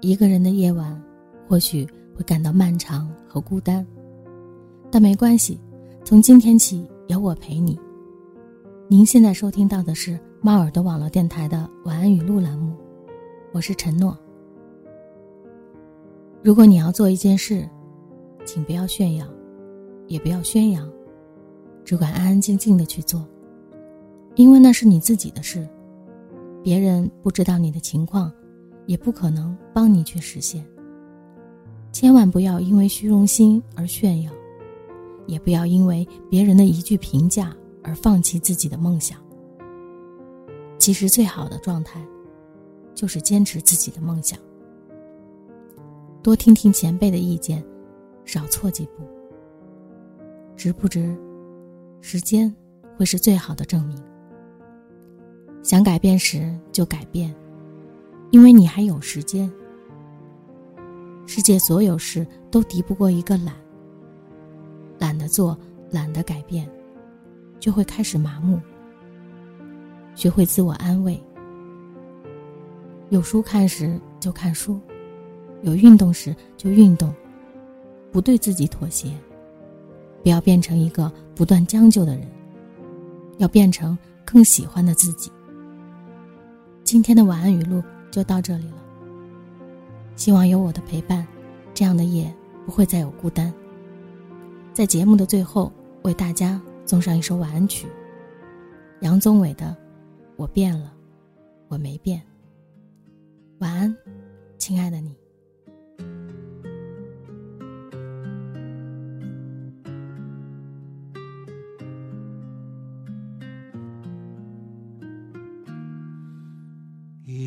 一个人的夜晚，或许会感到漫长和孤单，但没关系，从今天起有我陪你。您现在收听到的是猫耳朵网络电台的晚安语录栏目，我是陈诺。如果你要做一件事，请不要炫耀，也不要宣扬，只管安安静静的去做，因为那是你自己的事，别人不知道你的情况。也不可能帮你去实现。千万不要因为虚荣心而炫耀，也不要因为别人的一句评价而放弃自己的梦想。其实最好的状态，就是坚持自己的梦想。多听听前辈的意见，少错几步。值不值？时间会是最好的证明。想改变时就改变。因为你还有时间，世界所有事都敌不过一个懒。懒得做，懒得改变，就会开始麻木。学会自我安慰，有书看时就看书，有运动时就运动，不对自己妥协，不要变成一个不断将就的人，要变成更喜欢的自己。今天的晚安语录。就到这里了。希望有我的陪伴，这样的夜不会再有孤单。在节目的最后，为大家送上一首晚安曲，杨宗纬的《我变了，我没变》。晚安，亲爱的你。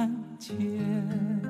看见。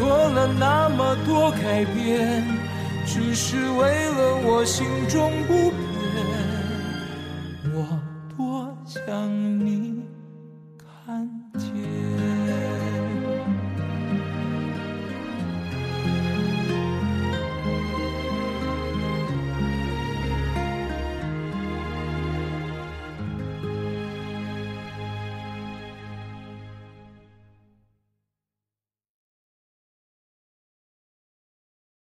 做了那么多改变，只是为了我心中不变。